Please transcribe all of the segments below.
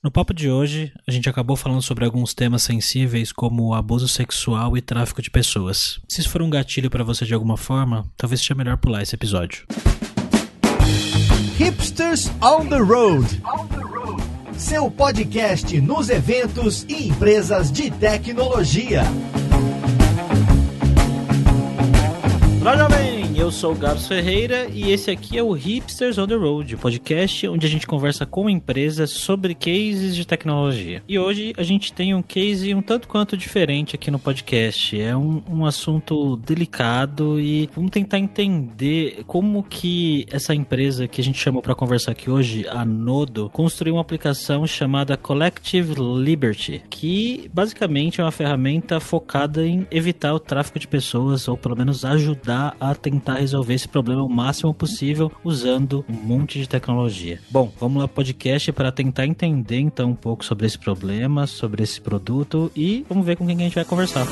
No papo de hoje, a gente acabou falando sobre alguns temas sensíveis como abuso sexual e tráfico de pessoas. Se isso for um gatilho para você de alguma forma, talvez seja melhor pular esse episódio. Hipsters on the Road. Seu podcast nos eventos e empresas de tecnologia. Olá, bem! Eu sou o Gabs Ferreira e esse aqui é o Hipsters on the Road, podcast onde a gente conversa com empresas sobre cases de tecnologia. E hoje a gente tem um case um tanto quanto diferente aqui no podcast. É um, um assunto delicado e vamos tentar entender como que essa empresa que a gente chamou para conversar aqui hoje, a Nodo, construiu uma aplicação chamada Collective Liberty, que basicamente é uma ferramenta focada em evitar o tráfico de pessoas ou pelo menos ajudar a tentar tentar resolver esse problema o máximo possível usando um monte de tecnologia. Bom, vamos lá podcast para tentar entender então um pouco sobre esse problema, sobre esse produto e vamos ver com quem a gente vai conversar.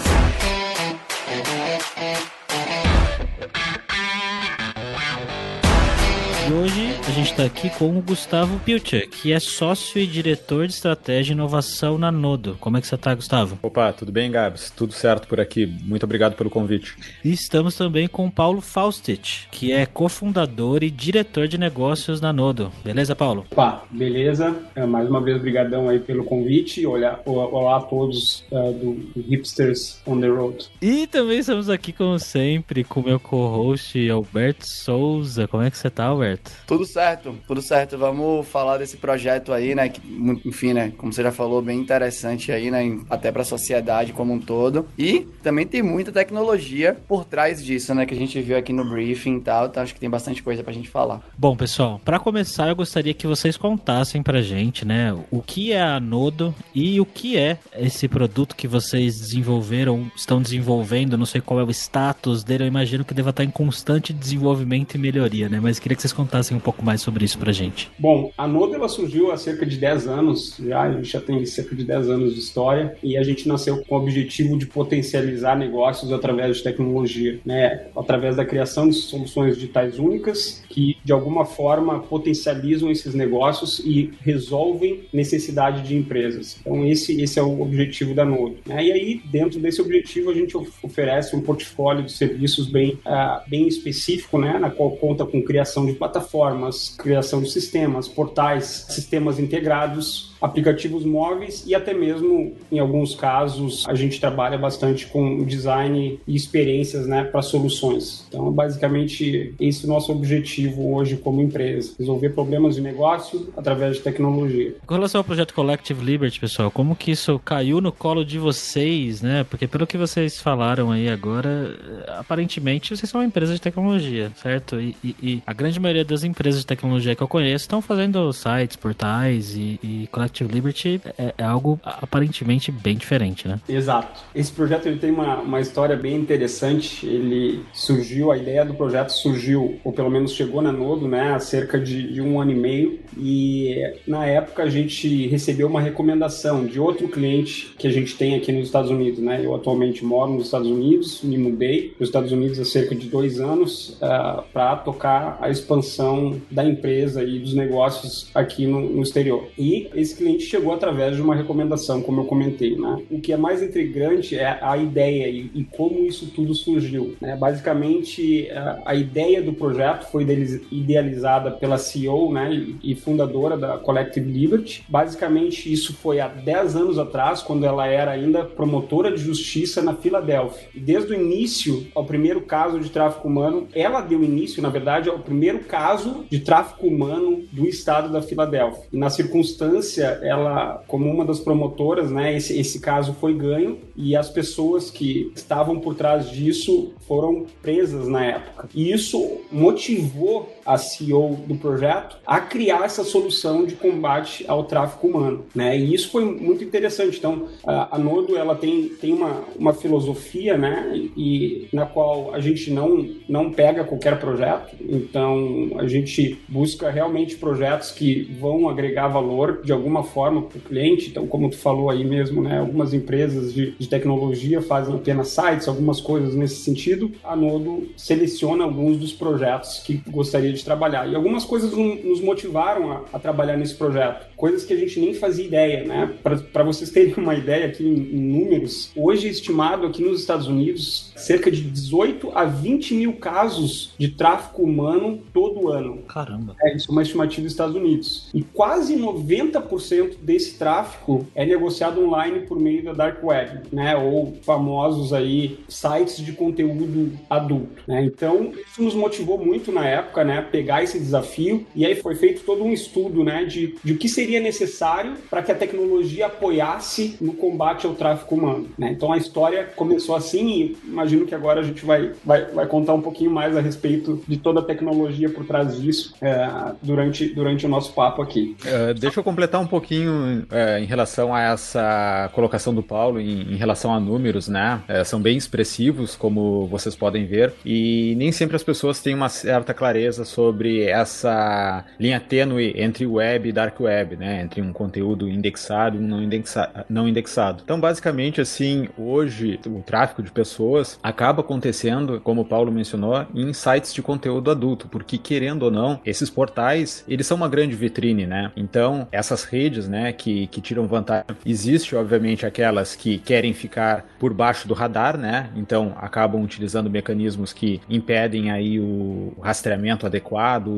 E hoje a gente está aqui com o Gustavo Pilcher, que é sócio e diretor de estratégia e inovação na Nodo. Como é que você está, Gustavo? Opa, tudo bem, Gabs? Tudo certo por aqui. Muito obrigado pelo convite. E estamos também com o Paulo Faustich, que é cofundador e diretor de negócios na Nodo. Beleza, Paulo? Opa, beleza. É, mais uma vez, brigadão aí pelo convite. Olá, olá a todos uh, do Hipsters on the Road. E também estamos aqui, como sempre, com o meu co-host Alberto Souza. Como é que você está, Alberto? Certo? Tudo certo, tudo certo. Vamos falar desse projeto aí, né? Que, enfim, né? Como você já falou, bem interessante aí, né? Até para a sociedade como um todo. E também tem muita tecnologia por trás disso, né? Que a gente viu aqui no briefing e tal. Então acho que tem bastante coisa pra gente falar. Bom, pessoal, para começar, eu gostaria que vocês contassem pra gente, né? O que é a Nodo e o que é esse produto que vocês desenvolveram, estão desenvolvendo. Não sei qual é o status dele. Eu imagino que deva estar em constante desenvolvimento e melhoria, né? Mas queria que vocês contassem contassem um pouco mais sobre isso pra gente. Bom, a Nodo ela surgiu há cerca de 10 anos, já, a gente já tem cerca de 10 anos de história, e a gente nasceu com o objetivo de potencializar negócios através de tecnologia, né? através da criação de soluções digitais únicas que, de alguma forma, potencializam esses negócios e resolvem necessidade de empresas. Então, esse, esse é o objetivo da Nodo. Né? E aí, dentro desse objetivo, a gente oferece um portfólio de serviços bem, uh, bem específico, né? na qual conta com criação de plataformas plataformas, criação de sistemas, portais, sistemas integrados aplicativos móveis e até mesmo, em alguns casos, a gente trabalha bastante com design e experiências né, para soluções. Então, basicamente, esse é o nosso objetivo hoje como empresa: resolver problemas de negócio através de tecnologia. Com relação ao projeto Collective Liberty, pessoal, como que isso caiu no colo de vocês, né? Porque pelo que vocês falaram aí agora, aparentemente vocês são uma empresa de tecnologia, certo? E, e, e a grande maioria das empresas de tecnologia que eu conheço estão fazendo sites, portais e, e Collective Liberty é, é, algo aparentemente bem diferente, né? Exato. Esse projeto ele tem uma, uma história bem interessante. Ele surgiu, a ideia do projeto surgiu, ou pelo menos chegou na Nodo, né, há cerca de, de um ano e meio. E na época a gente recebeu uma recomendação de outro cliente que a gente tem aqui nos Estados Unidos, né? Eu atualmente moro nos Estados Unidos, me mudei para os Estados Unidos há cerca de dois anos uh, ah, para tocar a expansão da empresa e dos negócios aqui no, no exterior. E esse cliente chegou através de uma recomendação, como eu comentei. Né? O que é mais intrigante é a ideia e, e como isso tudo surgiu. Né? Basicamente, a, a, ideia do projeto foi idealizada pela CEO né, e, e fundadora da Collective Liberty. Basicamente, isso foi há 10 anos atrás, quando ela era ainda promotora de justiça na Filadélfia. E desde o início, ao primeiro caso de tráfico humano, ela deu início, na verdade, ao primeiro caso de tráfico humano do estado da Filadélfia. E na circunstância, ela, como uma das promotoras, né, esse, esse caso foi ganho e as pessoas que estavam por trás disso foram presas na época. E isso motivou a CEO do projeto a criar essa solução de combate ao tráfico humano, né? E isso foi muito interessante. Então, a, a Nodo ela tem, tem uma, uma filosofia, né? E na qual a gente não não pega qualquer projeto. Então, a gente busca realmente projetos que vão agregar valor de alguma forma para o cliente. Então, como tu falou aí mesmo, né? Algumas empresas de, de tecnologia fazem apenas sites, algumas coisas nesse sentido. A Nodo seleciona alguns dos projetos que gostaria trabalhar. E algumas coisas nos motivaram a, a trabalhar nesse projeto, coisas que a gente nem fazia ideia, né? Para vocês terem uma ideia aqui em, em números, hoje é estimado aqui nos Estados Unidos cerca de 18 a 20 mil casos de tráfico humano todo ano. Caramba. É, isso é uma estimativa dos Estados Unidos. E quase 90% desse tráfico é negociado online por meio da Dark Web, né? Ou famosos aí sites de conteúdo adulto, né? Então, isso nos motivou muito na época, né? Pegar esse desafio e aí foi feito todo um estudo, né? De, de o que seria necessário para que a tecnologia apoiasse no combate ao tráfico humano, né? Então, a história começou assim e imagino que agora a gente vai, vai, vai contar um pouquinho mais a respeito de toda a tecnologia por trás disso é, durante, durante o nosso papo aqui. Uh, deixa eu completar um pouquinho uh, em relação a essa colocação do Paulo em, em relação a números, né? Uh, são bem expressivos, como vocês podem ver, e nem sempre as pessoas têm uma certa clareza sobre essa linha tênue entre web e dark web, né? Entre um conteúdo indexado e um não, indexa não indexado. Então, basicamente, assim, hoje o tráfico de pessoas acaba acontecendo, como o Paulo mencionou, em sites de conteúdo adulto, porque querendo ou não, esses portais, eles são uma grande vitrine, né? Então, essas redes, né, que, que tiram vantagem, existe obviamente aquelas que querem ficar por baixo do radar, né? Então, acabam utilizando mecanismos que impedem aí o rastreamento adequado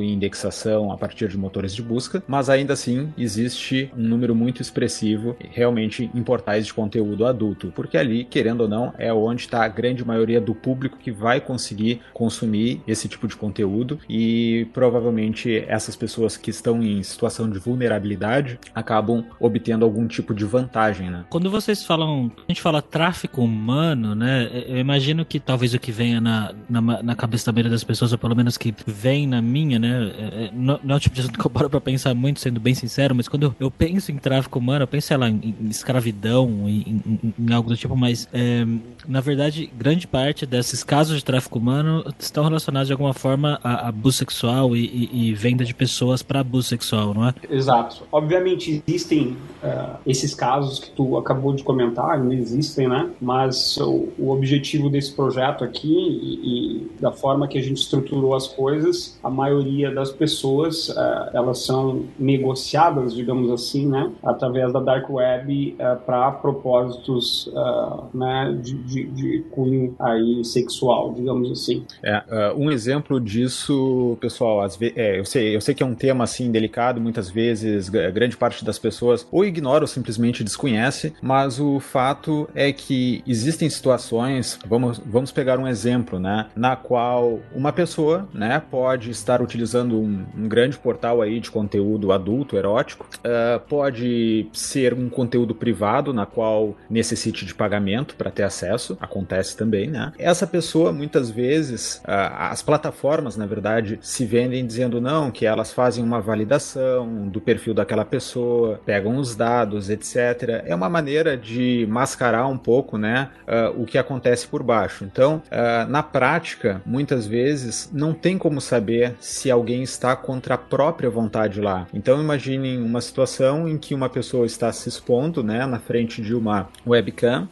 e indexação a partir de motores de busca, mas ainda assim existe um número muito expressivo realmente em portais de conteúdo adulto, porque ali, querendo ou não, é onde está a grande maioria do público que vai conseguir consumir esse tipo de conteúdo e provavelmente essas pessoas que estão em situação de vulnerabilidade acabam obtendo algum tipo de vantagem, né? Quando vocês falam, a gente fala tráfico humano, né? Eu imagino que talvez o que venha na, na, na cabeça da maioria das pessoas, ou pelo menos que vem na minha, né? É, é não, não é o tipo de assunto que eu paro pra pensar muito, sendo bem sincero, mas quando eu, eu penso em tráfico humano, eu penso, sei lá, em, em escravidão, em, em, em, algo do tipo, mas é, na verdade, grande parte desses casos de tráfico humano estão relacionados de alguma forma a, abuso sexual e, e, e, venda de pessoas para abuso sexual, não é? Exato. Obviamente existem uh, esses casos que tu acabou de comentar, não existem, né? Mas o, o objetivo desse projeto aqui e, e, da forma que a gente estruturou as coisas, a maioria das pessoas uh, elas são negociadas, digamos assim, né? Através da dark web uh, para propósitos, né? de, de, de cunho aí sexual, digamos assim. É, uh, um exemplo disso, pessoal, às é, eu, sei, eu sei que é um tema assim delicado, muitas vezes grande parte das pessoas ou ignora ou simplesmente desconhece, mas o fato é que existem situações, vamos, vamos pegar um exemplo, né, na qual uma pessoa, né, pode estar utilizando um, um grande portal aí de conteúdo adulto, erótico, uh, pode ser um conteúdo privado na qual necessite de pagamento para ter acesso, acontece também, né? Essa pessoa muitas vezes, as plataformas, na verdade, se vendem dizendo não, que elas fazem uma validação do perfil daquela pessoa, pegam os dados, etc. É uma maneira de mascarar um pouco, né, o que acontece por baixo. Então, na prática, muitas vezes não tem como saber se alguém está contra a própria vontade lá. Então, imaginem uma situação em que uma pessoa está se expondo, né, na frente de uma webcam,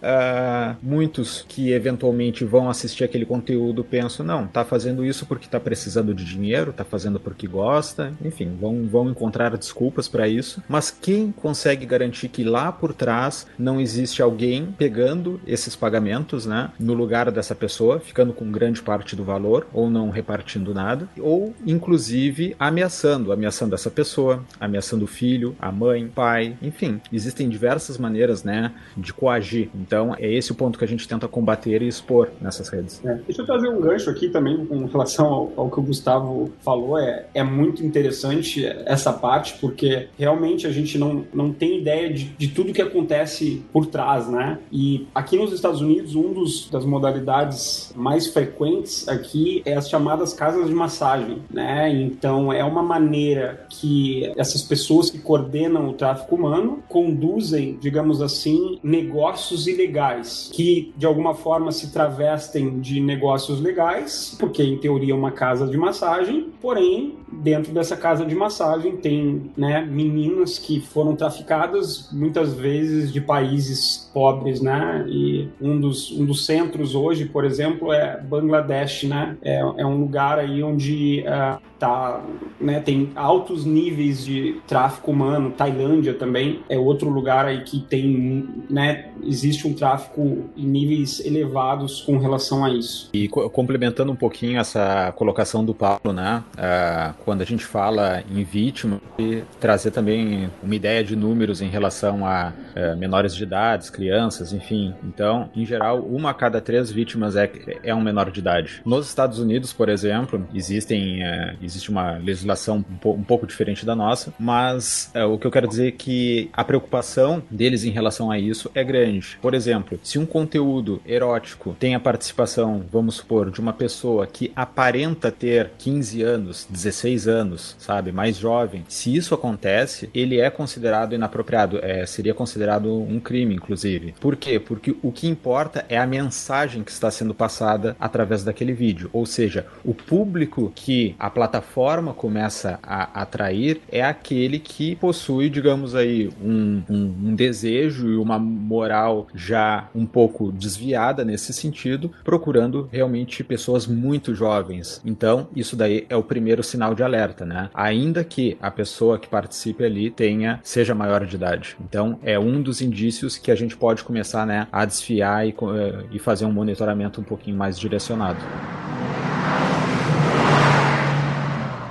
muitos que eventualmente vão assistir aquele conteúdo pensam, não, tá fazendo isso porque tá precisando de dinheiro, tá fazendo porque gosta, enfim, vão, vão encontrar desculpas para isso. Mas quem consegue garantir que lá por trás não existe alguém pegando esses pagamentos, né, no lugar dessa pessoa, ficando com grande parte do valor ou não repartindo nada, ou inclusive ameaçando, ameaçando essa pessoa, ameaçando o filho, a mãe, pai, enfim, existem diversas maneiras, né, de coagir. Então, é esse o ponto que a gente tenta combater e expor nessas redes. É. Deixa eu trazer um gancho aqui também com relação ao, ao, que o Gustavo falou. É, é muito interessante essa parte, porque realmente a gente não, não tem ideia de, de tudo que acontece por trás, né? E aqui nos Estados Unidos, um dos das modalidades mais frequentes aqui é as chamadas casas de massagem, né? Então é uma maneira que essas pessoas que coordenam o tráfico humano conduzem, digamos assim, negócios ilegais que de alguma forma se travestem de negócios legais, porque em teoria é uma casa de massagem, porém dentro dessa casa de massagem tem né, meninas que foram traficadas muitas vezes de países pobres, né? E um dos, um dos centros hoje, por exemplo, é Bangladesh, né? É, é um lugar aí onde uh, tá, né, tem altos níveis de tráfico humano. Tailândia também é outro lugar aí que tem, né, existe um tráfico em níveis elevados com relação a isso. E co complementando um pouquinho essa colocação do Paulo, né, uh, quando a gente fala em vítima, e trazer também uma ideia de números em relação a uh, menores de idade, crianças, enfim. Então, em geral, uma a cada três vítimas é, é um menor de idade. Nos Estados Unidos, por exemplo, existem uh, existe uma legislação um, um, pouco diferente da nossa, mas é, o que eu quero dizer é que a preocupação deles em relação a isso é grande. Por exemplo, se um conteúdo erótico tem a participação, vamos supor, de uma pessoa que aparenta ter 15 anos, 16 anos, sabe, mais jovem, se isso acontece, ele é considerado inapropriado, é, seria considerado um crime, inclusive. Por quê? Porque o que importa é a mensagem que está sendo passada através daquele vídeo, ou seja, o público que a plataforma plataforma começa a atrair é aquele que possui, digamos aí, um, um, um desejo e uma moral já um pouco desviada nesse sentido, procurando realmente pessoas muito jovens. Então, isso daí é o primeiro sinal de alerta, né? Ainda que a pessoa que participe ali tenha seja maior de idade. Então, é um dos indícios que a gente pode começar, né, a desfiar e, eh, e fazer um monitoramento um pouquinho mais direcionado.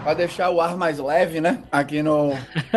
Pra deixar o ar mais leve, né? Aqui no,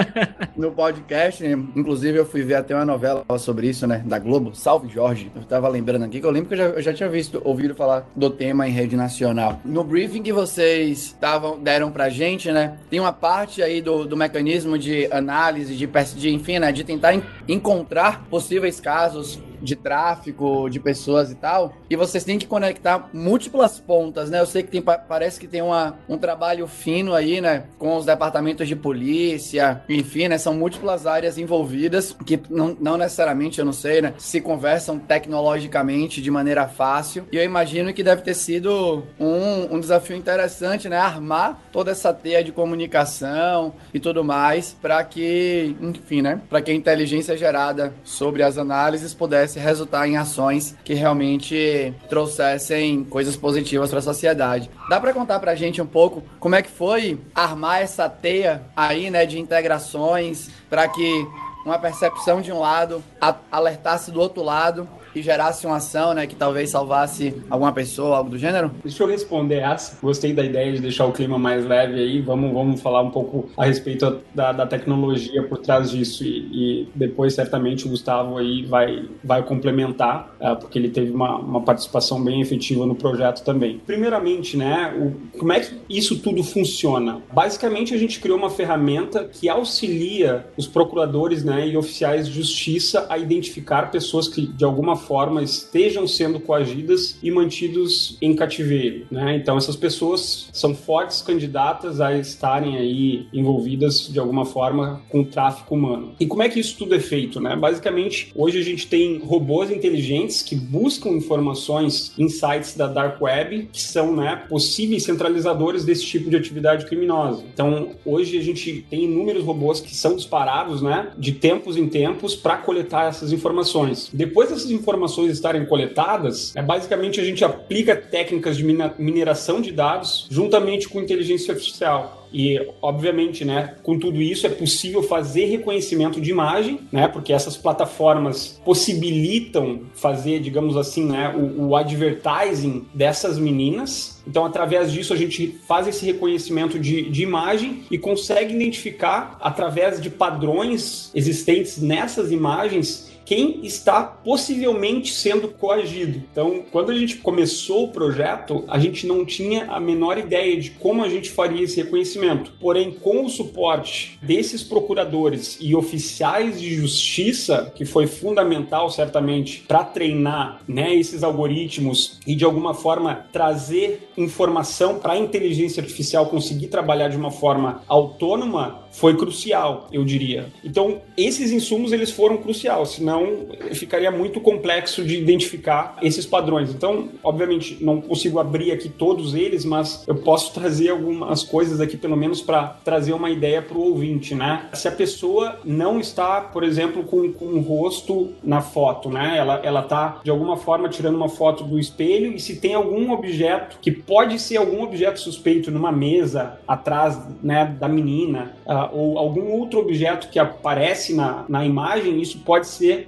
no podcast. Inclusive, eu fui ver até uma novela sobre isso, né? Da Globo, Salve Jorge. Eu tava lembrando aqui que eu lembro que eu já, eu já tinha visto, ouvido falar do tema em rede nacional. No briefing que vocês tavam, deram pra gente, né? Tem uma parte aí do, do mecanismo de análise, de, de enfim, né? De tentar encontrar possíveis casos de tráfico de pessoas e tal, e vocês têm que conectar múltiplas pontas, né? Eu sei que tem, parece que tem uma, um trabalho fino aí, né? Com os departamentos de polícia, enfim, né? São múltiplas áreas envolvidas que não, não necessariamente, eu não sei, né? Se conversam tecnologicamente de maneira fácil. E eu imagino que deve ter sido um, um desafio interessante, né? Armar toda essa teia de comunicação e tudo mais para que, enfim, né? Para que a inteligência gerada sobre as análises pudesse pudesse resultar em ações que realmente trouxessem coisas positivas para a sociedade. Dá para contar para a gente um pouco como é que foi armar essa teia aí, né, de integrações para que uma percepção de um lado alertasse do outro lado gerasse uma ação, né, que talvez salvasse alguma pessoa, algo do gênero? Deixa eu responder essa. Gostei da ideia de deixar o clima mais leve aí. Vamos, vamos falar um pouco a respeito da, da tecnologia por trás disso e, e, depois certamente o Gustavo aí vai, vai complementar, uh, porque ele teve uma, uma participação bem efetiva no projeto também. Primeiramente, né, o, como é que isso tudo funciona? Basicamente, a gente criou uma ferramenta que auxilia os procuradores, né, e oficiais de justiça a identificar pessoas que de alguma forma estejam sendo coagidas e mantidos em cativeiro. Né? Então essas pessoas são fortes candidatas a estarem aí envolvidas de alguma forma com o tráfico humano. E como é que isso tudo é feito? Né? Basicamente, hoje a gente tem robôs inteligentes que buscam informações em sites da Dark Web que são né, possíveis centralizadores desse tipo de atividade criminosa. Então, hoje a gente tem inúmeros robôs que são disparados né, de tempos em tempos para coletar essas informações. Depois dessas informações informações estarem coletadas, é basicamente a gente aplica técnicas de mineração de dados juntamente com inteligência artificial. E, obviamente, né, com tudo isso é possível fazer reconhecimento de imagem, né, porque essas plataformas possibilitam fazer, digamos assim, né, o, o advertising dessas meninas. Então, através disso, a gente faz esse reconhecimento de, de imagem e consegue identificar, através de padrões existentes nessas imagens, quem está possivelmente sendo coagido. Então, quando a gente começou o projeto, a gente não tinha a menor ideia de como a gente faria esse reconhecimento. Porém, com o suporte desses procuradores e oficiais de justiça, que foi fundamental certamente para treinar né, esses algoritmos e de alguma forma trazer informação para a inteligência artificial conseguir trabalhar de uma forma autônoma, foi crucial, eu diria. Então, esses insumos eles foram cruciais, senão ficaria muito complexo de identificar esses padrões. Então, obviamente, não consigo abrir aqui todos eles, mas eu posso trazer algumas coisas aqui pelo menos para trazer uma ideia para o ouvinte, né? Se a pessoa não está, por exemplo, com, com um rosto na foto, né? Ela, ela tá de alguma forma tirando uma foto do espelho e se tem algum objeto que pode ser algum objeto suspeito numa mesa atrás, né, da menina, uh, ou algum outro objeto que aparece na, na imagem, isso pode ser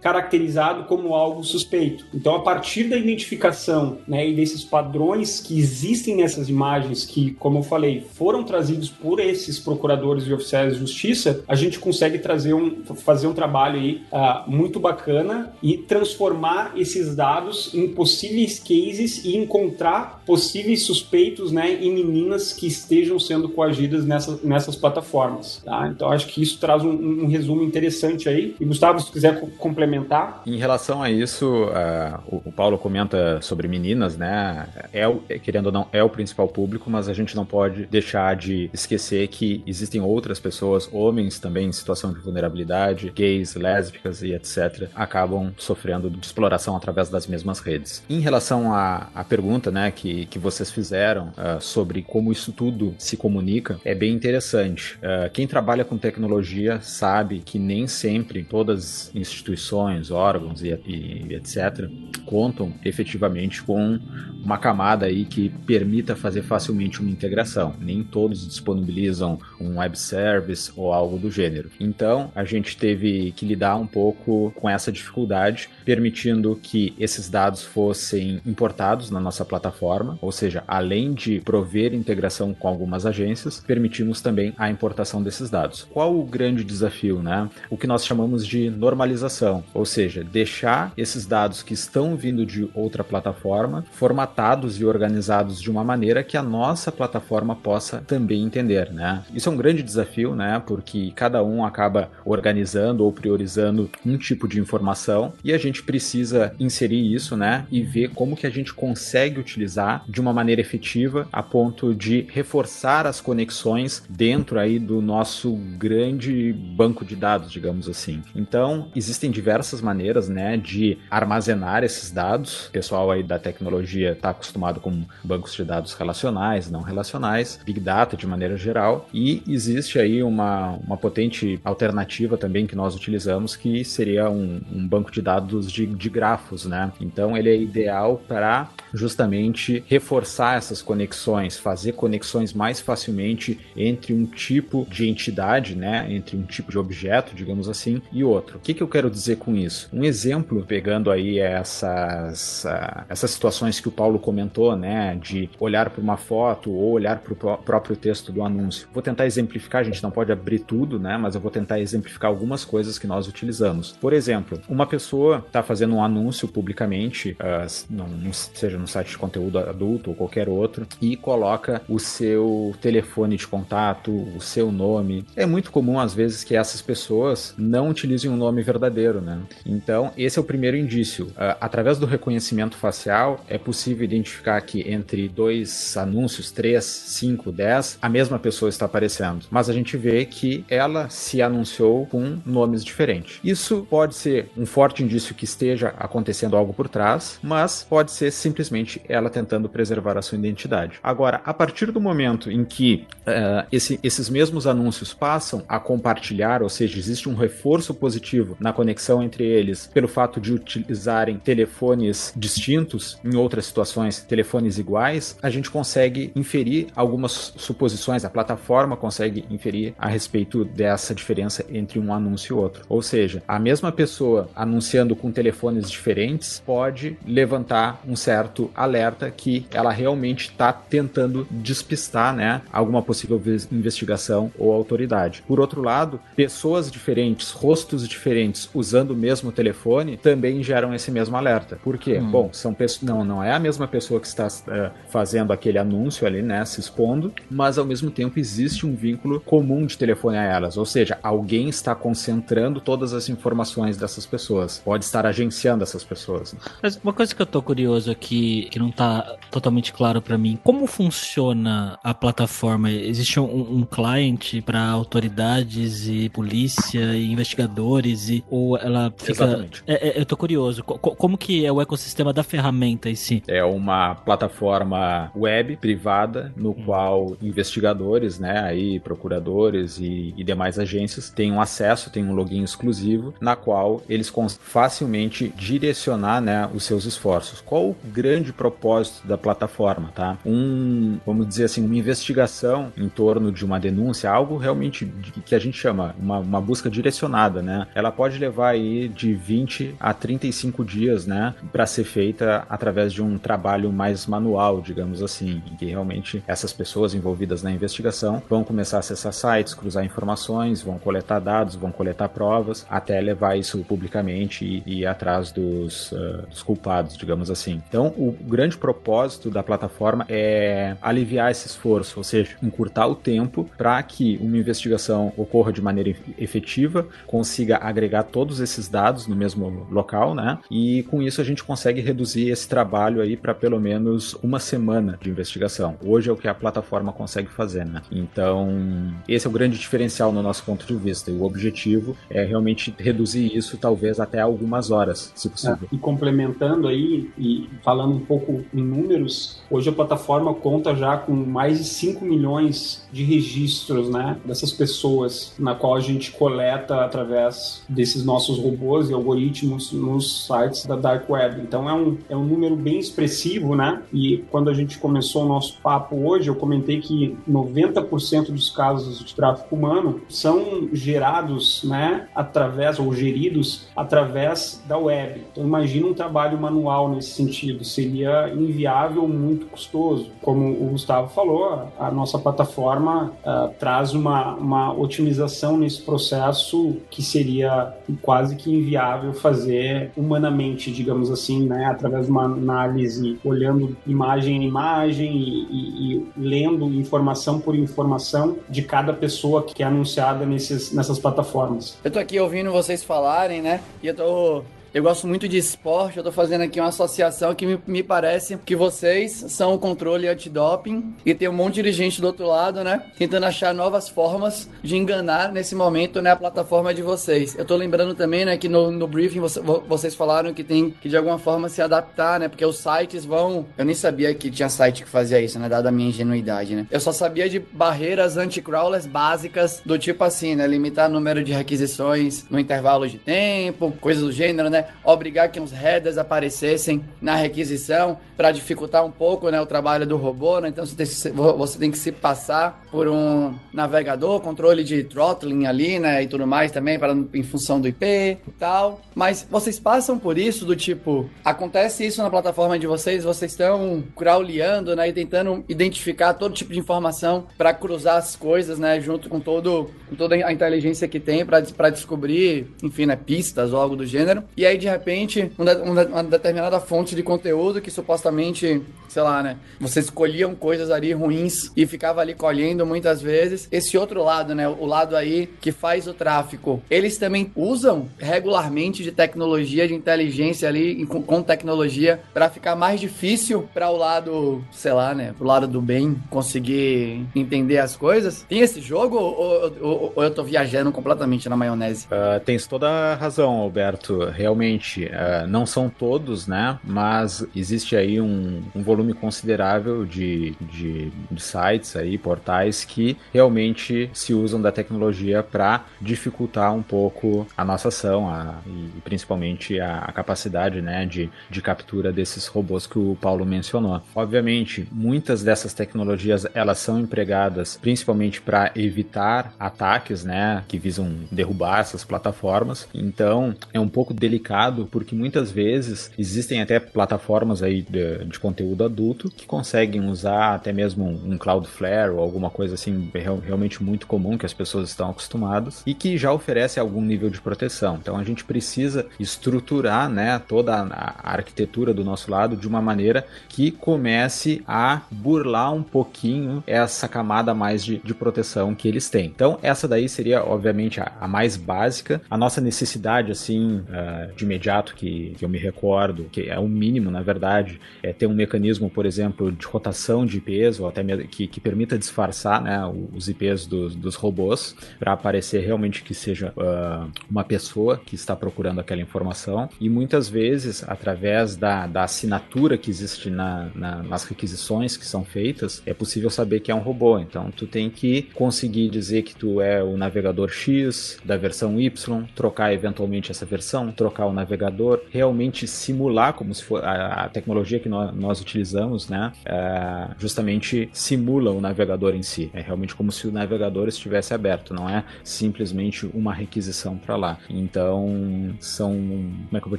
caracterizado como algo suspeito. Então, a partir da identificação né, e desses padrões que existem nessas imagens, que, como eu falei, foram trazidos por esses procuradores e oficiais de justiça, a gente consegue trazer um, fazer um trabalho aí uh, muito bacana e transformar esses dados em possíveis cases e encontrar possíveis suspeitos né, em meninas que estejam sendo coagidas nessas, nessas plataformas. Tá? Então, acho que isso traz um, um resumo interessante aí. E, Gustavo, se quiser complementar complementar? Em relação a isso, uh, o, o, Paulo comenta sobre meninas, né? É, é, querendo ou não, é o principal público, mas a gente não pode deixar de esquecer que existem outras pessoas, homens também em situação de vulnerabilidade, gays, lésbicas e etc., acabam sofrendo de exploração através das mesmas redes. Em relação à, à pergunta, né, que, que vocês fizeram uh, sobre como isso tudo se comunica, é bem interessante. Uh, quem trabalha com tecnologia sabe que nem sempre todas as instituições instituições, órgãos e, e, etc., contam efetivamente com uma camada aí que permita fazer facilmente uma integração. Nem todos disponibilizam um web service ou algo do gênero. Então, a gente teve que lidar um pouco com essa dificuldade, permitindo que esses dados fossem importados na nossa plataforma, ou seja, além de prover integração com algumas agências, permitimos também a importação desses dados. Qual o grande desafio, né? O que nós chamamos de normalização ou seja, deixar esses dados que estão vindo de outra plataforma formatados e organizados de uma maneira que a nossa plataforma possa também entender, né? Isso é um grande desafio, né? Porque cada um acaba organizando ou priorizando um tipo de informação e a gente precisa inserir isso, né? E ver como que a gente consegue utilizar de uma maneira efetiva a ponto de reforçar as conexões dentro aí do nosso grande banco de dados, digamos assim. Então, existem diversas diversas maneiras, né, de armazenar esses dados. O pessoal aí da tecnologia está acostumado com bancos de dados relacionais, não relacionais, Big Data de maneira geral, e existe aí uma, uma potente alternativa também que nós utilizamos, que seria um, um banco de dados de, de grafos, né? Então ele é ideal para justamente reforçar essas conexões, fazer conexões mais facilmente entre um tipo de entidade, né, entre um tipo de objeto, digamos assim, e outro. O que, que eu quero dizer com com isso. Um exemplo, pegando aí essas, uh, essas situações que o Paulo comentou, né, de olhar para uma foto ou olhar para o próprio texto do anúncio. Vou tentar exemplificar, a gente não pode abrir tudo, né, mas eu vou tentar exemplificar algumas coisas que nós utilizamos. Por exemplo, uma pessoa está fazendo um anúncio publicamente, uh, num, seja no site de conteúdo adulto ou qualquer outro, e coloca o seu telefone de contato, o seu nome. É muito comum, às vezes, que essas pessoas não utilizem um nome verdadeiro, né? Então, esse é o primeiro indício. Uh, através do reconhecimento facial, é possível identificar que entre dois anúncios, três, cinco, dez, a mesma pessoa está aparecendo. Mas a gente vê que ela se anunciou com nomes diferentes. Isso pode ser um forte indício que esteja acontecendo algo por trás, mas pode ser simplesmente ela tentando preservar a sua identidade. Agora, a partir do momento em que uh, esse, esses mesmos anúncios passam a compartilhar, ou seja, existe um reforço positivo na conexão entre eles pelo fato de utilizarem telefones distintos, em outras situações, telefones iguais, a gente consegue inferir algumas suposições, a plataforma consegue inferir a respeito dessa diferença entre um anúncio e outro. Ou seja, a mesma pessoa anunciando com telefones diferentes pode levantar um certo alerta que ela realmente está tentando despistar né, alguma possível investigação ou autoridade. Por outro lado, pessoas diferentes, rostos diferentes, usando mesmo telefone também geram esse mesmo alerta. Por quê? Hum. Bom, são pessoas. Não, não é a mesma pessoa que está uh, fazendo aquele anúncio ali, né? Se expondo, mas ao mesmo tempo existe um vínculo comum de telefone a elas. Ou seja, alguém está concentrando todas as informações dessas pessoas. Pode estar agenciando essas pessoas. Mas uma coisa que eu tô curioso aqui, que não tá totalmente claro para mim, como funciona a plataforma? Existe um, um cliente para autoridades e polícia e investigadores e ou ela fica. Exatamente. É, é, eu tô curioso. como que é o ecossistema da ferramenta em si? É uma plataforma web privada no hum. qual investigadores né, aí procuradores e, e demais agências tenham acesso, tenham um login exclusivo, na qual eles facilmente direcionar, né, os seus esforços. Qual o grande propósito da plataforma, tá? Um, vamos dizer assim, uma investigação em torno de uma denúncia, algo realmente que a gente chama uma, uma busca direcionada, né? Ela pode levar aí de 20 a 35 dias, né, para ser feita através de um trabalho mais manual, digamos assim, em que realmente essas pessoas envolvidas na investigação vão começar a acessar sites, cruzar informações, vão coletar dados, vão coletar provas, até levar isso publicamente e, e ir atrás dos, uh, dos culpados, digamos assim. Então, o grande propósito da plataforma é aliviar esse esforço, ou seja, encurtar o tempo para que uma investigação ocorra de maneira efetiva, consiga agregar todos esses dados no mesmo local, né? E com isso a gente consegue reduzir esse trabalho aí para pelo menos uma semana de investigação. Hoje é o que a plataforma consegue fazer, né? Então, esse é o grande diferencial no nosso ponto de vista. E o objetivo é realmente reduzir isso talvez até algumas horas, se possível. É, e complementando aí e falando um pouco em números, hoje a plataforma conta já com mais de 5 milhões de registros, né, dessas pessoas na qual a gente coleta através desses nossos robôs e algoritmos nos sites da Dark Web. Então é um, é um número bem expressivo, né? E quando a gente começou o nosso papo hoje, eu comentei que 90% dos casos de tráfico humano são gerados, né, através ou geridos através da web. Então imagina um trabalho manual nesse sentido, seria inviável, muito custoso. Como o Gustavo falou, a nossa plataforma uh, traz uma, uma otimização nesse processo que seria quase que inviável fazer humanamente, digamos assim, né, através de uma análise olhando imagem a imagem e, e, e lendo informação por informação de cada pessoa que é anunciada nesses, nessas plataformas. Eu tô aqui ouvindo vocês falarem, né? E eu tô eu gosto muito de esporte, eu tô fazendo aqui uma associação que me, me parece que vocês são o controle antidoping e tem um monte de gente do outro lado, né? Tentando achar novas formas de enganar nesse momento, né? A plataforma de vocês. Eu tô lembrando também, né, que no, no briefing você, vocês falaram que tem que de alguma forma se adaptar, né? Porque os sites vão. Eu nem sabia que tinha site que fazia isso, né? Dada a minha ingenuidade, né? Eu só sabia de barreiras anti-crawlers básicas, do tipo assim, né? Limitar o número de requisições no intervalo de tempo, coisas do gênero, né? Né? Obrigar que uns headers aparecessem na requisição para dificultar um pouco, né, o trabalho do robô, né? Então você tem, que, você tem que se passar por um navegador, controle de throttling ali, né, e tudo mais também para em função do IP e tal. Mas vocês passam por isso do tipo, acontece isso na plataforma de vocês, vocês estão crawleando, né, e tentando identificar todo tipo de informação para cruzar as coisas, né, junto com todo com toda a inteligência que tem para descobrir, enfim, né, pistas ou algo do gênero. E aí, de repente, uma determinada fonte de conteúdo que supostamente, sei lá, né? Você escolhiam coisas ali ruins e ficava ali colhendo muitas vezes. Esse outro lado, né? O lado aí que faz o tráfico. Eles também usam regularmente de tecnologia, de inteligência ali, com, tecnologia, para ficar mais difícil para o lado, sei lá, né? Pro lado do bem conseguir entender as coisas. Tem esse jogo ou, ou, ou eu tô viajando completamente na maionese? Uh, tens toda a razão, Alberto. Realmente realmente uh, não são todos, né? Mas existe aí um, um volume considerável de, de, de, sites aí, portais que realmente se usam da tecnologia para dificultar um pouco a nossa ação a, e principalmente a, a, capacidade, né, de, de captura desses robôs que o Paulo mencionou. Obviamente, muitas dessas tecnologias elas são empregadas principalmente para evitar ataques, né, que visam derrubar essas plataformas. Então, é um pouco delicado porque muitas vezes existem até plataformas aí de, de conteúdo adulto que conseguem usar até mesmo um, Cloudflare ou alguma coisa assim real, realmente muito comum que as pessoas estão acostumadas e que já oferece algum nível de proteção. Então a gente precisa estruturar né, toda a, a arquitetura do nosso lado de uma maneira que comece a burlar um pouquinho essa camada mais de, de proteção que eles têm. Então essa daí seria obviamente a, a mais básica. A nossa necessidade assim uh, de imediato que, que eu me recordo, que é o mínimo, na verdade, é ter um mecanismo, por exemplo, de rotação de IPs, ou até que, que permita disfarçar né, os IPs dos, dos robôs, para aparecer realmente que seja uh, uma pessoa que está procurando aquela informação. E muitas vezes, através da, da assinatura que existe na, na, nas requisições que são feitas, é possível saber que é um robô. Então, tu tem que conseguir dizer que tu é o navegador X da versão Y, trocar eventualmente essa versão, trocar o navegador, realmente simular como se for a, a tecnologia que nós, nós utilizamos, né? É, justamente simula o navegador em si. É realmente como se o navegador estivesse aberto, não é simplesmente uma requisição para lá. Então, são, como é que eu vou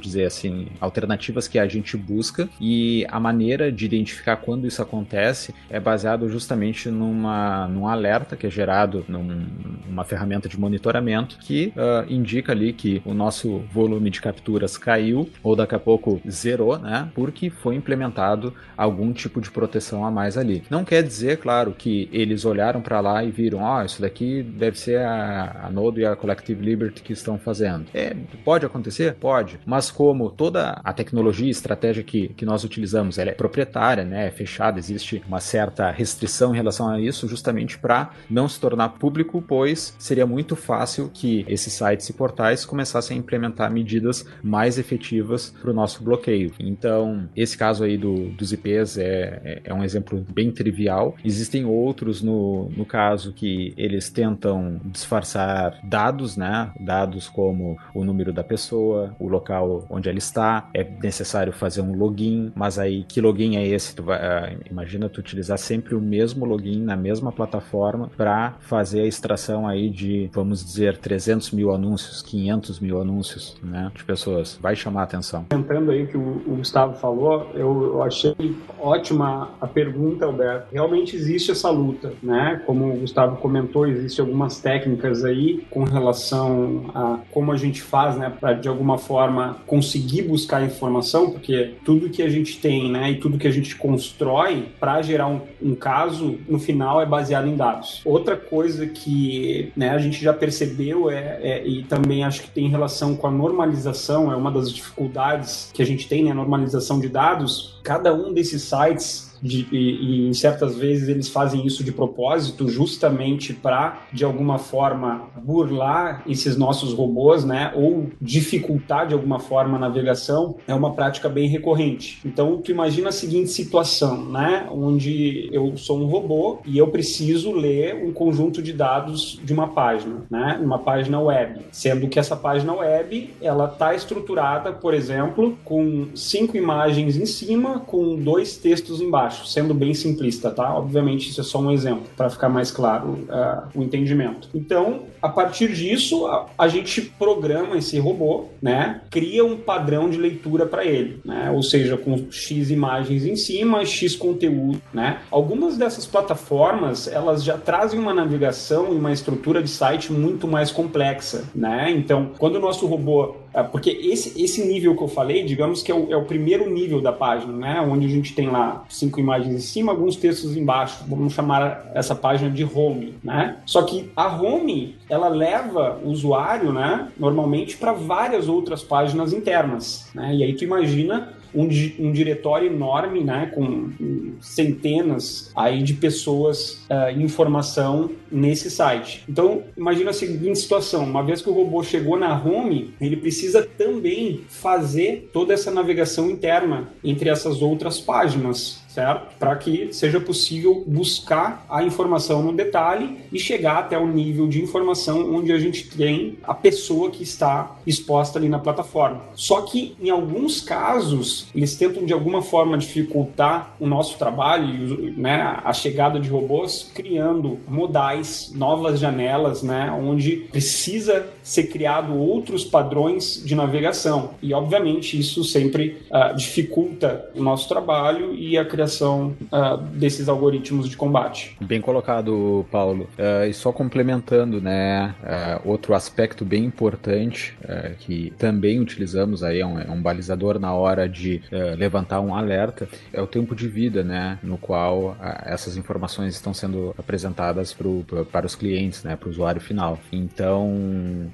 dizer assim, alternativas que a gente busca e a maneira de identificar quando isso acontece é baseado justamente numa, num alerta que é gerado num, numa ferramenta de monitoramento que uh, indica ali que o nosso volume de capturas caiu ou daqui a pouco zerou, né? Porque foi implementado algum tipo de proteção a mais ali. Não quer dizer, claro, que eles olharam para lá e viram, ó, oh, isso daqui deve ser a, a Node e a Collective Liberty que estão fazendo. É, pode acontecer? Pode. Mas como toda a tecnologia e estratégia que, que nós utilizamos ela é proprietária, né? É fechada, existe uma certa restrição em relação a isso, justamente para não se tornar público, pois seria muito fácil que esses sites e portais começassem a implementar medidas mais efetivas para o nosso bloqueio. Então, esse caso aí do, dos IPs é, é, é, um exemplo bem trivial. Existem outros no, no caso que eles tentam disfarçar dados, né? Dados como o número da pessoa, o local onde ela está. É necessário fazer um login, mas aí que login é esse? Tu vai, uh, imagina tu utilizar sempre o mesmo login na mesma plataforma para fazer a extração aí de, vamos dizer, 300 mil anúncios, 500 mil anúncios, né? De pessoas. Vai chamar a atenção. Comentando aí que o, o Gustavo falou, eu, eu achei ótima a pergunta, Alberto. Realmente existe essa luta, né? Como o Gustavo comentou, existem algumas técnicas aí com relação a como a gente faz, né, para de alguma forma conseguir buscar informação, porque tudo que a gente tem, né, e tudo que a gente constrói para gerar um, um, caso, no final é baseado em dados. Outra coisa que, né, a gente já percebeu é, é e também acho que tem relação com a normalização, é uma das dificuldades que a gente tem, né, a normalização de dados. Cada um desses sites de, e, e certas vezes eles fazem isso de propósito, justamente para, de alguma forma, burlar esses nossos robôs, né? Ou dificultar de alguma forma a navegação, é uma prática bem recorrente. Então, tu imagina a seguinte situação, né? Onde eu sou um robô e eu preciso ler um conjunto de dados de uma página, né? Uma página web, sendo que essa página web ela está estruturada, por exemplo, com cinco imagens em cima, com dois textos embaixo acho, sendo bem simplista, tá? Obviamente isso é só um exemplo, para ficar mais claro uh, o entendimento. Então, a partir disso, a, a, gente programa esse robô, né? Cria um padrão de leitura para ele, né? Ou seja, com X imagens em cima, X conteúdo, né? Algumas dessas plataformas, elas já trazem uma navegação e uma estrutura de site muito mais complexa, né? Então, quando o nosso robô porque esse, esse nível que eu falei, digamos que é o, é o, primeiro nível da página, né? Onde a gente tem lá cinco imagens em cima, alguns textos embaixo. Vamos chamar essa página de home, né? Só que a home, ela leva o usuário, né? Normalmente para várias outras páginas internas, né? E aí tu imagina um, um diretório enorme, né, com centenas aí de pessoas uh, nesse site. Então, imagina a seguinte situação: uma vez que o robô chegou na home, ele precisa também fazer toda essa navegação interna entre essas outras páginas certo? Para que seja possível buscar a informação no detalhe e chegar até o nível de informação onde a gente tem a pessoa que está exposta ali na plataforma. Só que em alguns casos eles tentam de alguma forma dificultar o nosso trabalho, né, a chegada de robôs, criando modais, novas janelas, né, onde precisa ser criado outros padrões de navegação. E obviamente isso sempre uh, dificulta o nosso trabalho e a criação uh, desses algoritmos de combate. Bem colocado, Paulo. Uh, e só complementando, né, uh, outro aspecto bem importante que também utilizamos aí, é um, é um, balizador na hora de levantar um alerta, é o tempo de vida, né, no qual essas informações estão sendo apresentadas pro, para os clientes, né, para o usuário final. Então,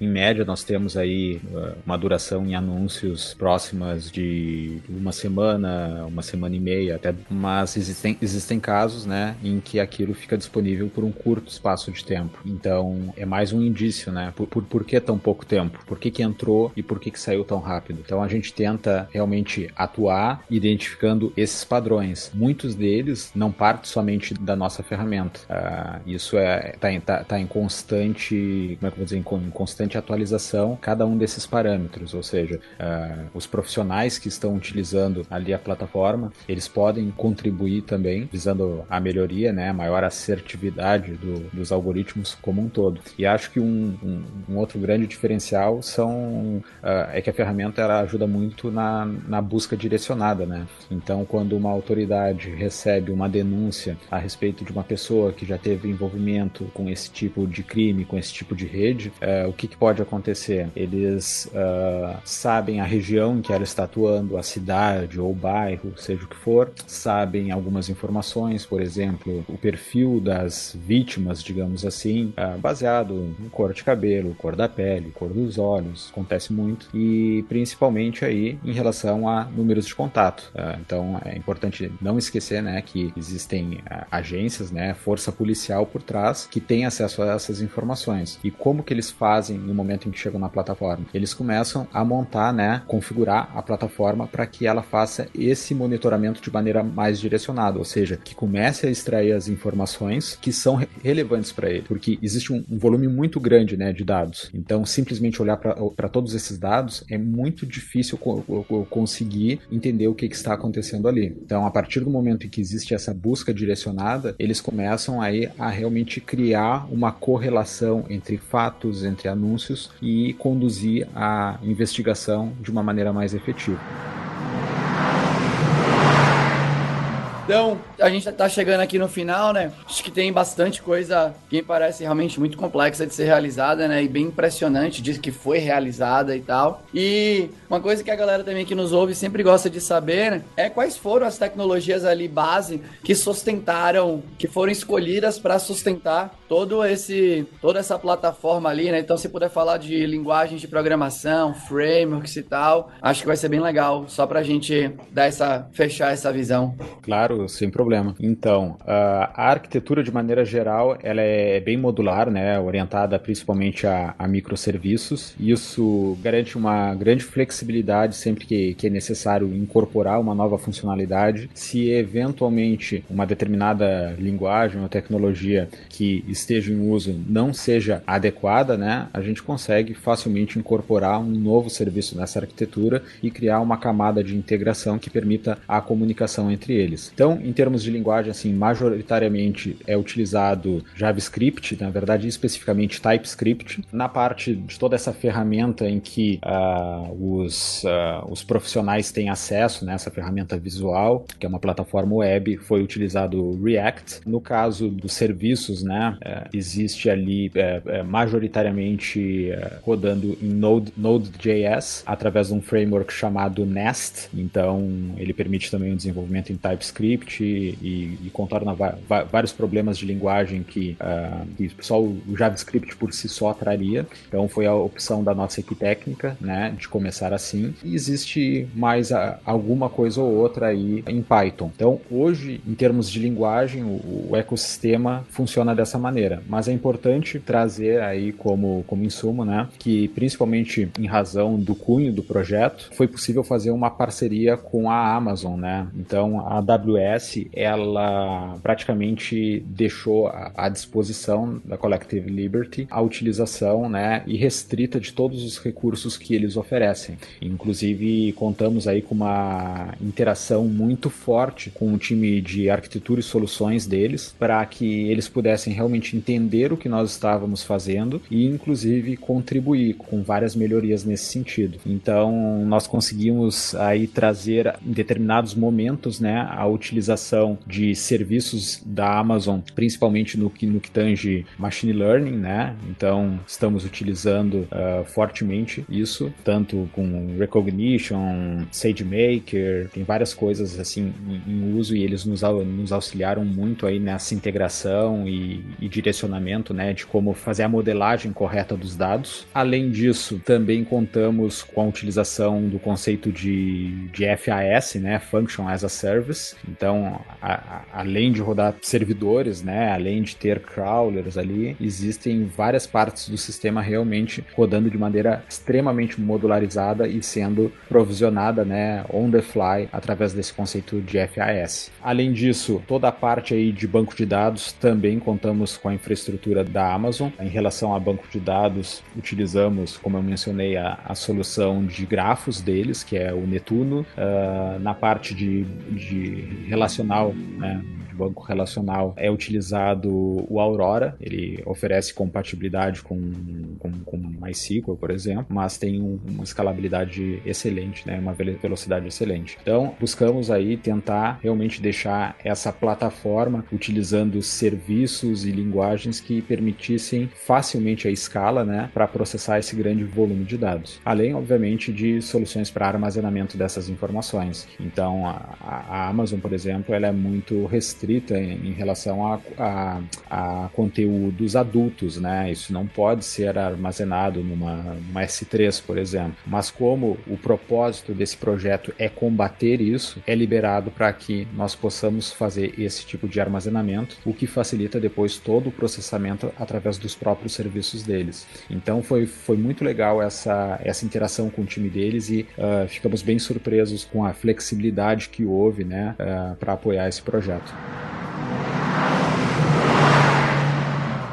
em média, nós temos aí uma duração em anúncios próximas de uma semana, uma semana e meia, até, mas existem, existem casos, né, em que aquilo fica disponível por um curto espaço de tempo. Então, é mais um indício, né, por, por, por que tão pouco tempo? Por que que entrou e por que que saiu tão rápido? Então, a gente tenta realmente atuar identificando esses padrões. Muitos deles não partem somente da nossa ferramenta. Uh, isso é tá tá, tá em constante, como é que eu vou dizer, em, em constante atualização cada um desses parâmetros, ou seja, uh, os profissionais que estão utilizando ali a plataforma, eles podem contribuir também, visando a melhoria, né, a maior assertividade do, dos algoritmos como um todo. E acho que um, um, um outro grande diferencial são uh, é que a ferramenta ela ajuda muito na, na busca direcionada, né? Então, quando uma autoridade recebe uma denúncia a respeito de uma pessoa que já teve envolvimento com esse tipo de crime, com esse tipo de rede, uh, o que, que, pode acontecer? Eles uh, sabem a região em que ela está atuando, a cidade ou o bairro, seja o que for, sabem algumas informações, por exemplo, o perfil das vítimas, digamos assim, uh, baseado em cor de cabelo, cor da pele, cor dos olhos, acontece muito, e principalmente aí em relação a números de contato. então é importante não esquecer, né, que existem agências, né, força policial por trás que tem acesso a essas informações. E como que eles fazem no momento em que chegam na plataforma? Eles começam a montar, né, configurar a plataforma para que ela faça esse monitoramento de maneira mais direcionada, ou seja, que comece a extrair as informações que são relevantes para ele, porque existe um, um, volume muito grande, né, de dados. Então, simplesmente olhar para todos esses dados é muito difícil co conseguir entender o que, que está acontecendo ali. Então, a partir do momento em que existe essa busca direcionada, eles começam aí a realmente criar uma correlação entre fatos, entre anúncios e conduzir a investigação de uma maneira mais efetiva. Então, a gente tá chegando aqui no final, né? Acho que tem bastante coisa que parece realmente muito complexa de ser realizada, né? E bem impressionante, diz que foi realizada e tal. E uma coisa que a galera também que nos ouve sempre gosta de saber, né? É quais foram as tecnologias ali base que sustentaram, que foram escolhidas para sustentar todo esse, toda essa plataforma ali, né? Então, se puder falar de linguagens de programação, frameworks e tal, acho que vai ser bem legal, só pra gente dar essa, fechar essa visão. Claro, sem problema. Então, a arquitetura de maneira geral, ela é bem modular, né, orientada principalmente a, a microserviços. Isso garante uma grande flexibilidade sempre que, que é necessário incorporar uma nova funcionalidade. Se eventualmente uma determinada linguagem ou tecnologia que esteja em uso não seja adequada, né, a gente consegue facilmente incorporar um novo serviço nessa arquitetura e criar uma camada de integração que permita a comunicação entre eles. Então, então, em termos de linguagem, assim, majoritariamente é utilizado JavaScript, na verdade, especificamente TypeScript. Na parte de toda essa ferramenta em que uh, os, uh, os profissionais têm acesso, né, essa ferramenta visual, que é uma plataforma web, foi utilizado React. No caso dos serviços, né, uh, existe ali eh, eh, majoritariamente eh, rodando em Node, Node.js através de um framework chamado Nest. Então, ele permite também o desenvolvimento em TypeScript JavaScript e, e contorna vários problemas de linguagem que, uh, que só o JavaScript por si só traria. Então foi a opção da nossa equipe técnica, né, de começar assim. E existe mais a, alguma coisa ou outra aí em Python. Então hoje, em termos de linguagem, o, o ecossistema funciona dessa maneira. Mas é importante trazer aí como, como insumo, né, que principalmente em razão do cunho do projeto, foi possível fazer uma parceria com a Amazon, né? Então a AWS Ela praticamente deixou à disposição da Collective Liberty a utilização né, irrestrita de todos os recursos que eles oferecem. Inclusive, contamos aí com uma interação muito forte com o time de arquitetura e soluções deles para que eles pudessem realmente entender o que nós estávamos fazendo e, inclusive, contribuir com várias melhorias nesse sentido. Então, nós conseguimos aí trazer em determinados momentos né, a utilização utilização de serviços da Amazon, principalmente no que, no que tange machine learning, né? Então, estamos utilizando uh, fortemente isso, tanto com Recognition, SageMaker, tem várias coisas assim em, em uso e eles nos, nos auxiliaram muito aí nessa integração e, e direcionamento, né, de como fazer a modelagem correta dos dados. Além disso, também contamos com a utilização do conceito de, de FAS, né, Function as a Service. Então, a, a, além de rodar servidores, né, além de ter crawlers ali, existem várias partes do sistema realmente rodando de maneira extremamente modularizada e sendo provisionada, né, on the fly através desse conceito de FAS. Além disso, toda a parte aí de banco de dados também contamos com a infraestrutura da Amazon. Em relação a banco de dados, utilizamos, como eu mencionei, a, a solução de grafos deles, que é o Netuno. Uh, na parte de, de relacional, né, banco relacional é utilizado o Aurora, ele oferece compatibilidade com, com, com MySQL, por exemplo, mas tem um, uma escalabilidade excelente, né, uma velocidade excelente. Então, buscamos aí tentar realmente deixar essa plataforma utilizando serviços e linguagens que permitissem facilmente a escala, né, para processar esse grande volume de dados. Além, obviamente, de soluções para armazenamento dessas informações. Então, a, a Amazon, por exemplo, ela é muito restrita em, em relação a, a, a, conteúdos adultos, né? Isso não pode ser armazenado numa, numa S3, por exemplo. Mas como o propósito desse projeto é combater isso, é liberado para que nós possamos fazer esse tipo de armazenamento, o que facilita depois todo o processamento através dos próprios serviços deles. Então foi, foi muito legal essa, essa interação com o time deles e uh, ficamos bem surpresos com a flexibilidade que houve né, uh, para apoiar esse projeto.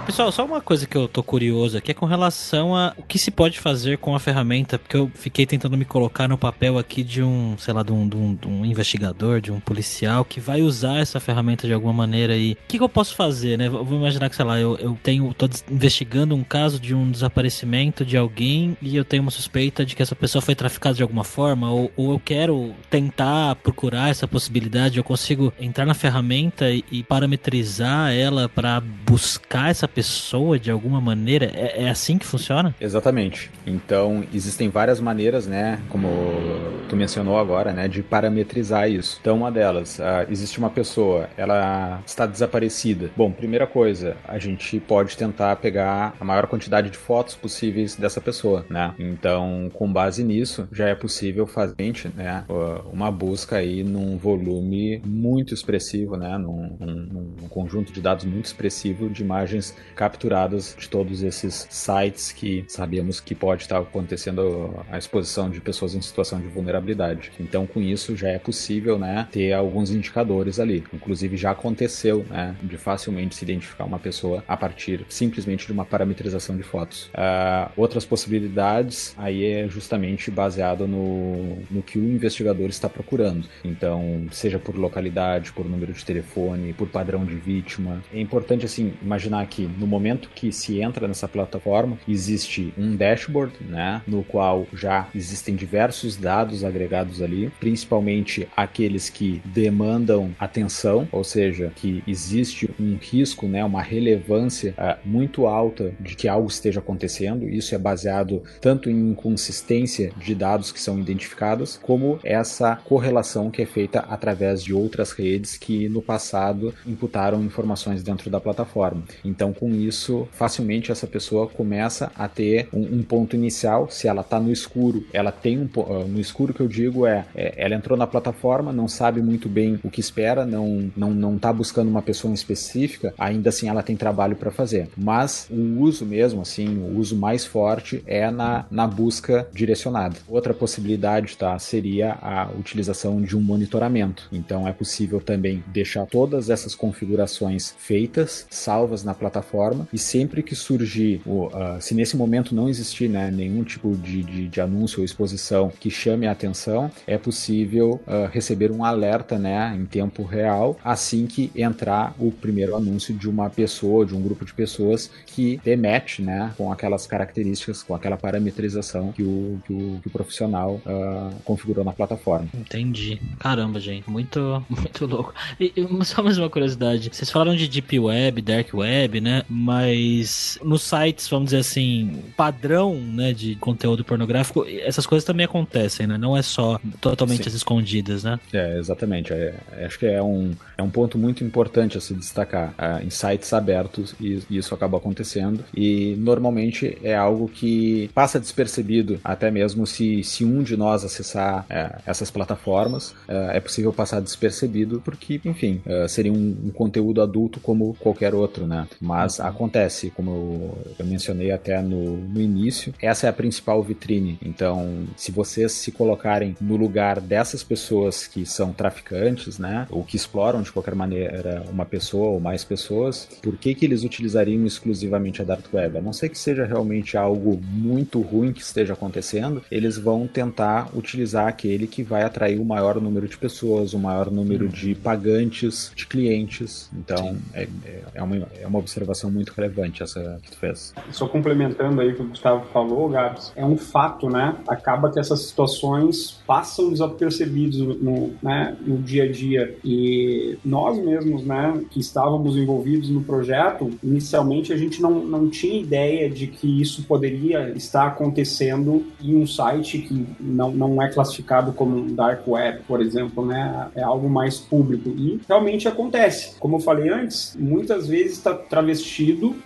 Pessoal, só uma coisa que eu tô curioso aqui é com relação a o que se pode fazer com a ferramenta, porque eu fiquei tentando me colocar no papel aqui de um, sei lá, de um, de um, de um investigador, de um policial que vai usar essa ferramenta de alguma maneira e o que, que, eu posso fazer, né? Eu vou imaginar que, sei lá, eu, eu tenho, tô investigando um caso de um desaparecimento de alguém e eu tenho uma suspeita de que essa pessoa foi traficada de alguma forma ou, ou eu quero tentar procurar essa possibilidade, eu consigo entrar na ferramenta e, e parametrizar ela para buscar essa pessoa de alguma maneira? É, é, assim que funciona? Exatamente. Então, existem várias maneiras, né? Como tu mencionou agora, né? De parametrizar isso. Então, uma delas, uh, existe uma pessoa, ela está desaparecida. Bom, primeira coisa, a gente pode tentar pegar a maior quantidade de fotos possíveis dessa pessoa, né? Então, com base nisso, já é possível fazer né, uma busca aí num volume muito expressivo, né? Num, num, num conjunto de dados muito expressivo de imagens capturadas de todos esses sites que sabemos que pode estar acontecendo a exposição de pessoas em situação de vulnerabilidade. Então, com isso, já é possível né, ter alguns indicadores ali. Inclusive, já aconteceu né, de facilmente se identificar uma pessoa a partir simplesmente de uma parametrização de fotos. Uh, outras possibilidades aí é justamente baseado no, no que o investigador está procurando. Então, seja por localidade, por número de telefone, por padrão de vítima. É importante assim imaginar que no momento que se entra nessa plataforma, existe um dashboard, né, no qual já existem diversos dados agregados ali, principalmente aqueles que demandam atenção, ou seja, que existe um risco, né, uma relevância uh, muito alta de que algo esteja acontecendo. Isso é baseado tanto em inconsistência de dados que são identificados, como essa correlação que é feita através de outras redes que no passado imputaram informações dentro da plataforma. Então, com isso, facilmente essa pessoa começa a ter um, um ponto inicial. Se ela está no escuro, ela tem um uh, no escuro que eu digo é, é, ela entrou na plataforma, não sabe muito bem o que espera, não não não está buscando uma pessoa específica. Ainda assim, ela tem trabalho para fazer. Mas o uso mesmo, assim, o uso mais forte é na, na busca direcionada. Outra possibilidade, tá, seria a utilização de um monitoramento. Então, é possível também deixar todas essas configurações feitas, salvas na plataforma plataforma e sempre que surgir, uh, se nesse momento não existir né, nenhum tipo de, de, de, anúncio ou exposição que chame a atenção, é possível uh, receber um alerta né, em tempo real assim que entrar o primeiro anúncio de uma pessoa, de um grupo de pessoas que demete né, com aquelas características, com aquela parametrização que o, que o, que o profissional uh, configurou na plataforma. Entendi. Caramba, gente, muito, muito louco. E, só mais uma curiosidade: vocês falaram de Deep Web, Dark Web, né? Mas nos sites, vamos dizer assim, padrão né, de conteúdo pornográfico, essas coisas também acontecem, né? Não é só totalmente as escondidas, né? É, exatamente. É, acho que é um, é um ponto muito importante a se destacar. É, em sites abertos, e, isso acaba acontecendo. E normalmente é algo que passa despercebido, até mesmo se, se um de nós acessar é, essas plataformas, é, é possível passar despercebido, porque, enfim, é, seria um, um, conteúdo adulto como qualquer outro, né? Mas uhum. acontece, como eu, mencionei até no, no início, essa é a principal vitrine. Então, se vocês se colocarem no lugar dessas pessoas que são traficantes, né, ou que exploram de qualquer maneira uma pessoa ou mais pessoas, por que que eles utilizariam exclusivamente a Dark Web? A não ser que seja realmente algo muito ruim que esteja acontecendo, eles vão tentar utilizar aquele que vai atrair o maior número de pessoas, o maior número de pagantes, de clientes. Então, é, é, uma, é uma observação muito relevante essa que tu fez. Só complementando aí o que o Gustavo falou, Gabs, é um fato, né? Acaba que essas situações passam desapercebidos no, né, no dia a dia. E nós mesmos, né, que estávamos envolvidos no projeto, inicialmente a gente não, não tinha ideia de que isso poderia estar acontecendo em um site que não, não é classificado como um dark web, por exemplo, né? É algo mais público. E realmente acontece. Como eu falei antes, muitas vezes está travestido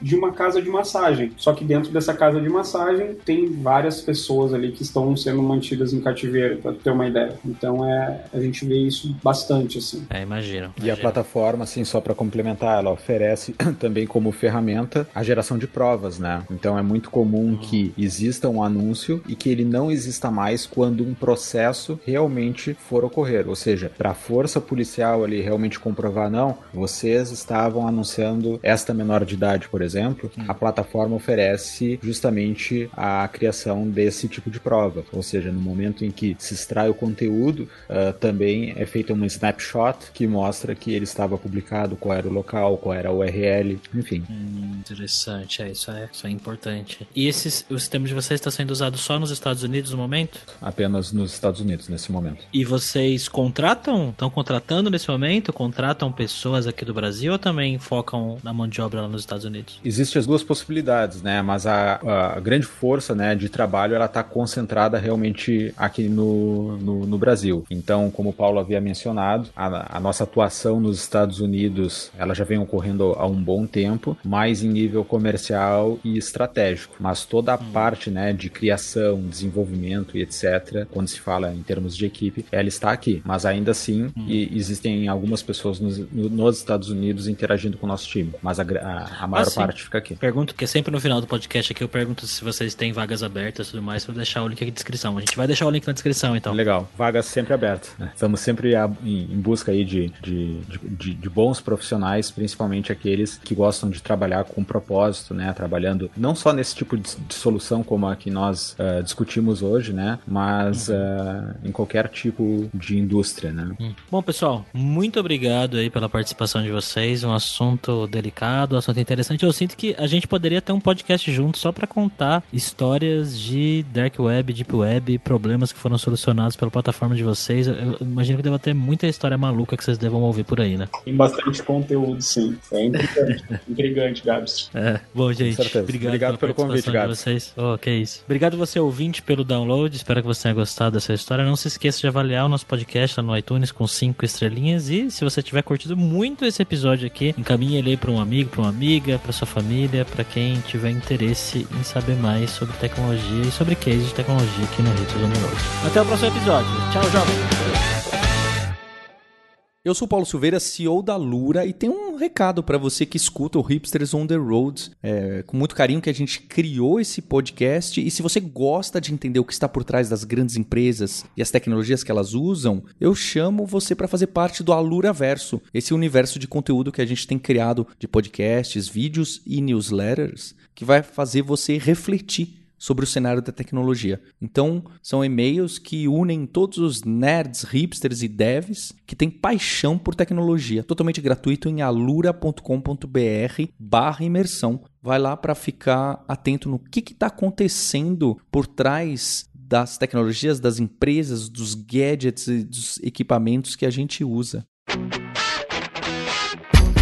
de uma casa de massagem. Só que dentro dessa casa de massagem tem várias pessoas ali que estão sendo mantidas em cativeiro, para ter uma ideia. Então é, a gente vê isso bastante assim. É, imagino. E a plataforma, assim, só para complementar, ela oferece também como ferramenta a geração de provas, né? Então é muito comum uhum. que exista um anúncio e que ele não exista mais quando um processo realmente for ocorrer. Ou seja, para a força policial ali realmente comprovar, não, vocês estavam anunciando esta menor de idade, por exemplo, uhum. a plataforma oferece justamente a criação desse tipo de prova. Ou seja, no momento em que se extrai o conteúdo, uh, também é feita uma snapshot que mostra que ele estava publicado, qual era o local, qual era a URL, enfim. Hum, interessante, é isso, é isso é importante. E esse o sistema de vocês está sendo usado só nos Estados Unidos no momento? Apenas nos Estados Unidos nesse momento. E vocês contratam? Estão contratando nesse momento? Contratam pessoas aqui do Brasil ou também focam na mão de obra lá nos Estados Unidos? Existem as duas possibilidades, né? Mas a, a grande força, né, de trabalho, ela está concentrada realmente aqui no, no, no, Brasil. Então, como o Paulo havia mencionado, a, a nossa atuação nos Estados Unidos, ela já vem ocorrendo há um bom tempo, mais em nível comercial e estratégico. Mas toda a hum. parte, né, de criação, desenvolvimento e etc., quando se fala em termos de equipe, ela está aqui. Mas ainda assim, hum. existem algumas pessoas nos, nos, Estados Unidos interagindo com o nosso time. Mas a, a, a maior ah, parte fica aqui. Pergunto que sempre no final do podcast aqui eu pergunto se vocês têm vagas abertas e tudo mais, vou deixar o link aqui na descrição. A gente vai deixar o link na descrição, então. Legal. Vagas sempre abertas. Né? Estamos sempre em busca aí de, de, de, de, bons profissionais, principalmente aqueles que gostam de trabalhar com propósito, né? Trabalhando não só nesse tipo de, de solução como a que nós uh, discutimos hoje, né? Mas uhum. uh, em qualquer tipo de indústria, né? Uhum. Bom, pessoal, muito obrigado aí pela participação de vocês. Um assunto delicado, um assunto interessante. Eu sinto que a gente poderia ter um podcast junto só para contar histórias de dark web, deep web, problemas que foram solucionados pela plataforma de vocês. Eu imagino que deva ter muita história maluca que vocês devam ouvir por aí, né? Tem bastante conteúdo, sim. É intrigante, intrigante Gabs. É. Bom, gente, obrigado, obrigado pelo convite, Gabs. Vocês. Oh, que isso. Obrigado você, ouvinte, pelo download. Espero que você tenha gostado dessa história. Não se esqueça de avaliar o nosso podcast lá no iTunes com cinco estrelinhas. E se você tiver curtido muito esse episódio aqui, encaminhe ele para um amigo, para uma para sua família, para quem tiver interesse em saber mais sobre tecnologia e sobre case de tecnologia aqui no Ritos Road. Até o próximo episódio. Tchau, jovem! Eu sou Paulo Silveira, CEO da Lura, e tem um recado para você que escuta o Hipsters on the Road. É, com muito carinho que a gente criou esse podcast. E se você gosta de entender o que está por trás das grandes empresas e as tecnologias que elas usam, eu chamo você para fazer parte do Alura Verso, esse universo de conteúdo que a gente tem criado de podcasts, vídeos e newsletters, que vai fazer você refletir sobre o cenário da tecnologia. Então, são e-mails que unem todos os nerds, hipsters e devs que têm paixão por tecnologia. Totalmente gratuito em alura.com.br/barra imersão. Vai lá para ficar atento no que está acontecendo por trás das tecnologias, das empresas, dos gadgets e dos equipamentos que a gente usa.